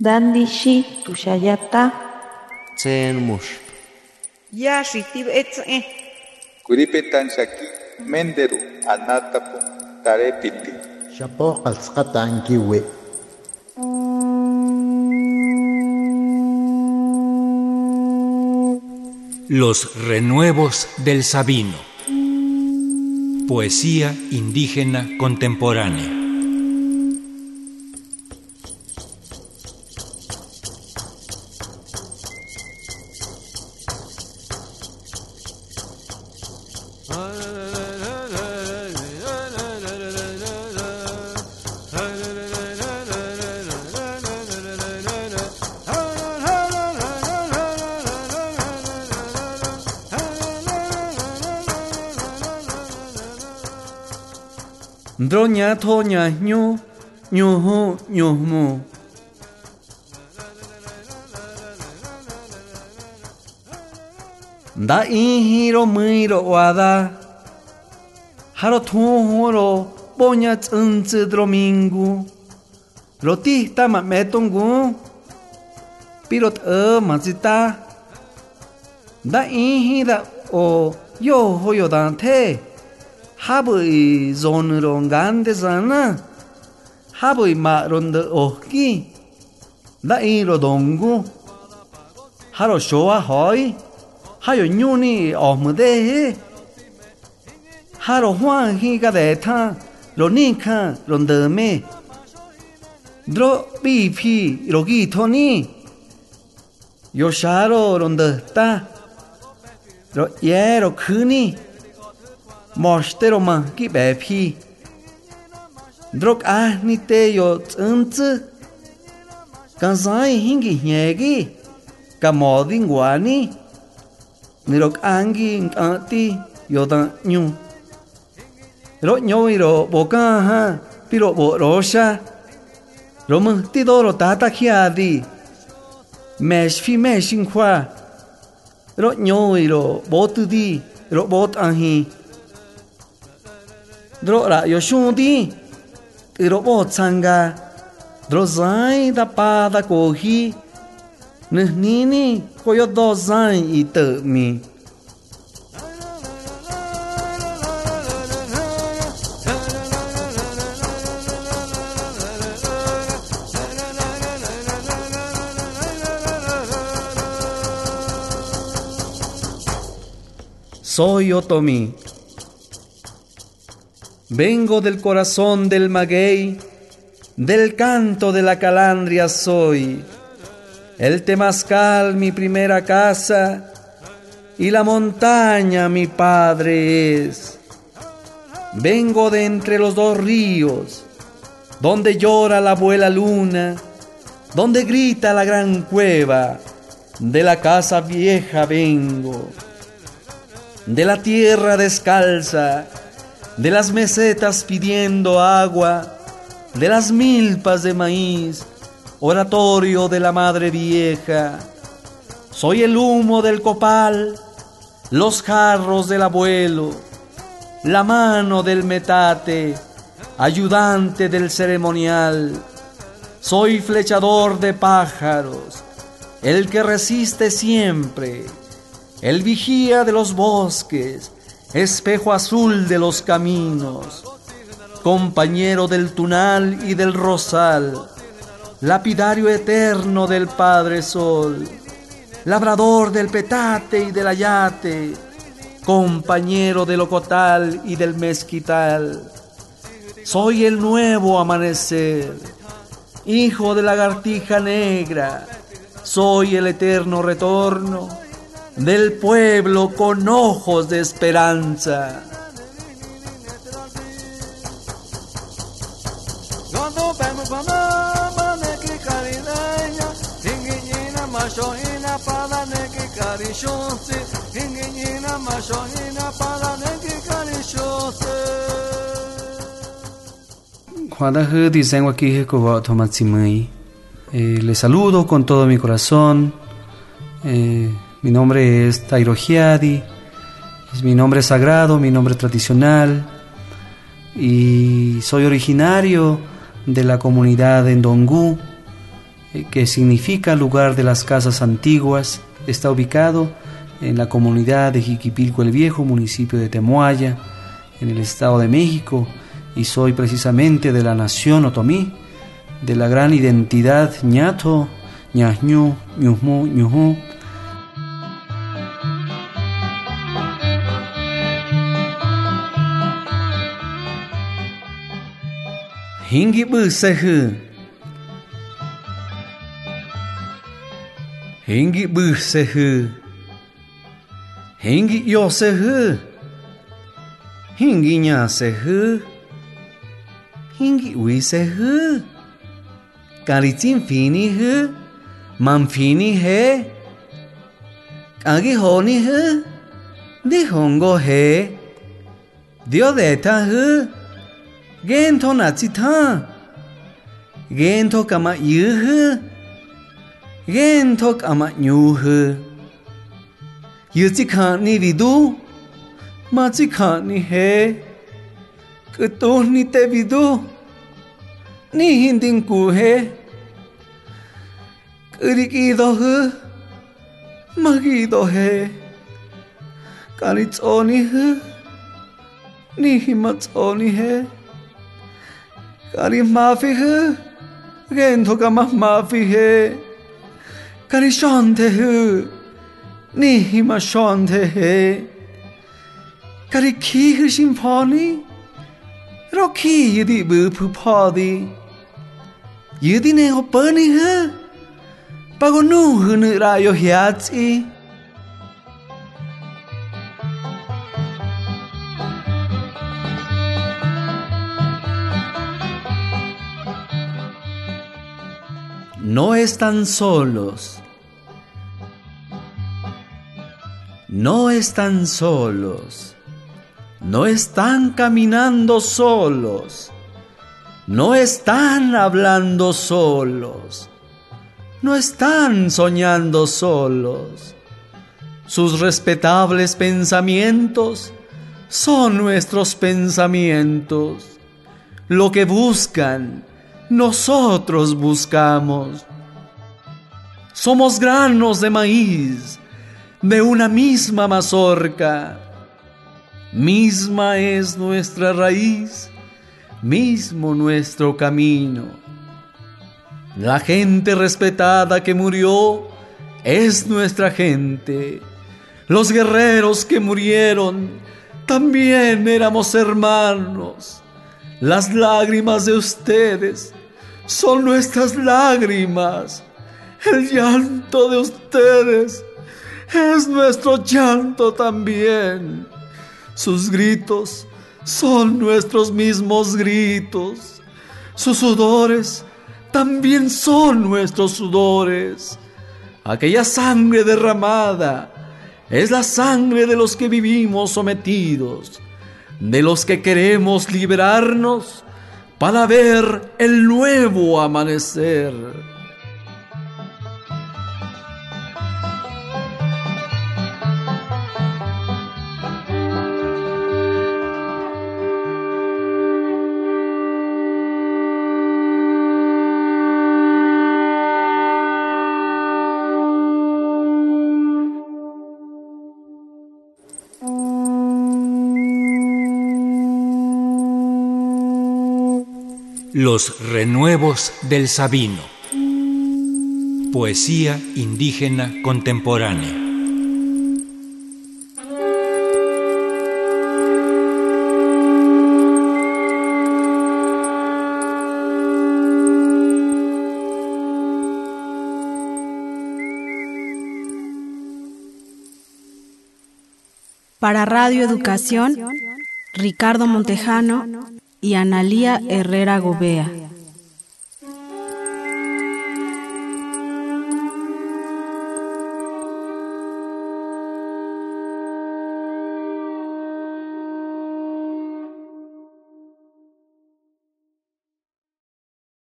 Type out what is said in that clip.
Dandishi tushayata. Tsen mush. Yashitib etze. Kuripetan shaki menderu anatapu tarepiti. Shapo ankiwe. Los renuevos del Sabino. Poesía indígena contemporánea. Droña toña ñu ñuhu ñuhmu. Da ihiro muiro wada. Haro tuhuro boña tsuntsu domingo. Rotista ma metongu. Pirot e mazita. Da ihida o yo hoyo dante. 하브이 존으로 간데잖아 하브이 마론드 오기 나 이로 동구 하로 쇼와 허이 하요 뉴니 어무데 하로 후안히가 데타 로니카 론드메 드로 비피 로기 토니 요샤로 론드타 로 예로 크니 moshteroman man hi drok ah ni te yo tsunt kanzai hingi nyegi kamodi guani, nirok angi nkanti yodan nyu ro nyoiro boka ha piro bo rosha romun ti doro tata kiadi mesh fi mesh inkwa ro nyoiro botudi robot anhi. 哆啦，有兄弟，罗锅唱歌，哆嗦的把的狗去，那妮妮，我要哆嗦伊特咪，所以要特咪。Vengo del corazón del maguey, del canto de la calandria soy. El temazcal mi primera casa y la montaña mi padre es. Vengo de entre los dos ríos, donde llora la abuela luna, donde grita la gran cueva, de la casa vieja vengo, de la tierra descalza, de las mesetas pidiendo agua, de las milpas de maíz, oratorio de la madre vieja. Soy el humo del copal, los jarros del abuelo, la mano del metate, ayudante del ceremonial. Soy flechador de pájaros, el que resiste siempre, el vigía de los bosques, espejo azul de los caminos, compañero del tunal y del rosal, lapidario eterno del Padre Sol, labrador del petate y del ayate, compañero del ocotal y del mezquital. Soy el nuevo amanecer, hijo de lagartija negra, soy el eterno retorno del pueblo con ojos de esperanza. Eh, le saludo con todo mi corazón. Eh, mi nombre es Tairo Giadi, es mi nombre sagrado, mi nombre tradicional y soy originario de la comunidad en Dongú, eh, que significa lugar de las casas antiguas. Está ubicado en la comunidad de Jiquipilco el Viejo, municipio de Temoaya, en el Estado de México, y soy precisamente de la nación otomí, de la gran identidad ñato, ñañu, ñumu, ñuhu. Hingi sehu. Hingi sehu. Hingi yo sehu. Hingi nya sehu. Hingi ui sehu. Karitin fini hu. Man fini he. Agi honi hu. Di hongo he. Dio deta hu. gento na tsita gento kama yu hu gento kama nyu hu yutsika ni vidu matsika ni he ku to ni te vi du ni hin din ku he ku ri ki do hu ma gi do he ka ni tso ni hu ni hi ma tso ni he Κανείς μάφιχ, γεν το καμά μάφιχε. Κανείς σόντε, νύχημα σόντε. Κανεί κύχ συμφώνει, ροκί γιατί βούπου πόδι. Γιατί νέο πάνιχ, παγωνούχ νερά γιοχιάτσι. No están solos. No están solos. No están caminando solos. No están hablando solos. No están soñando solos. Sus respetables pensamientos son nuestros pensamientos. Lo que buscan, nosotros buscamos. Somos granos de maíz de una misma mazorca. Misma es nuestra raíz, mismo nuestro camino. La gente respetada que murió es nuestra gente. Los guerreros que murieron también éramos hermanos. Las lágrimas de ustedes son nuestras lágrimas. El llanto de ustedes es nuestro llanto también. Sus gritos son nuestros mismos gritos. Sus sudores también son nuestros sudores. Aquella sangre derramada es la sangre de los que vivimos sometidos, de los que queremos liberarnos para ver el nuevo amanecer. Los renuevos del Sabino. Poesía indígena contemporánea. Para Radio Educación, Ricardo Montejano y Analía Herrera Gobea.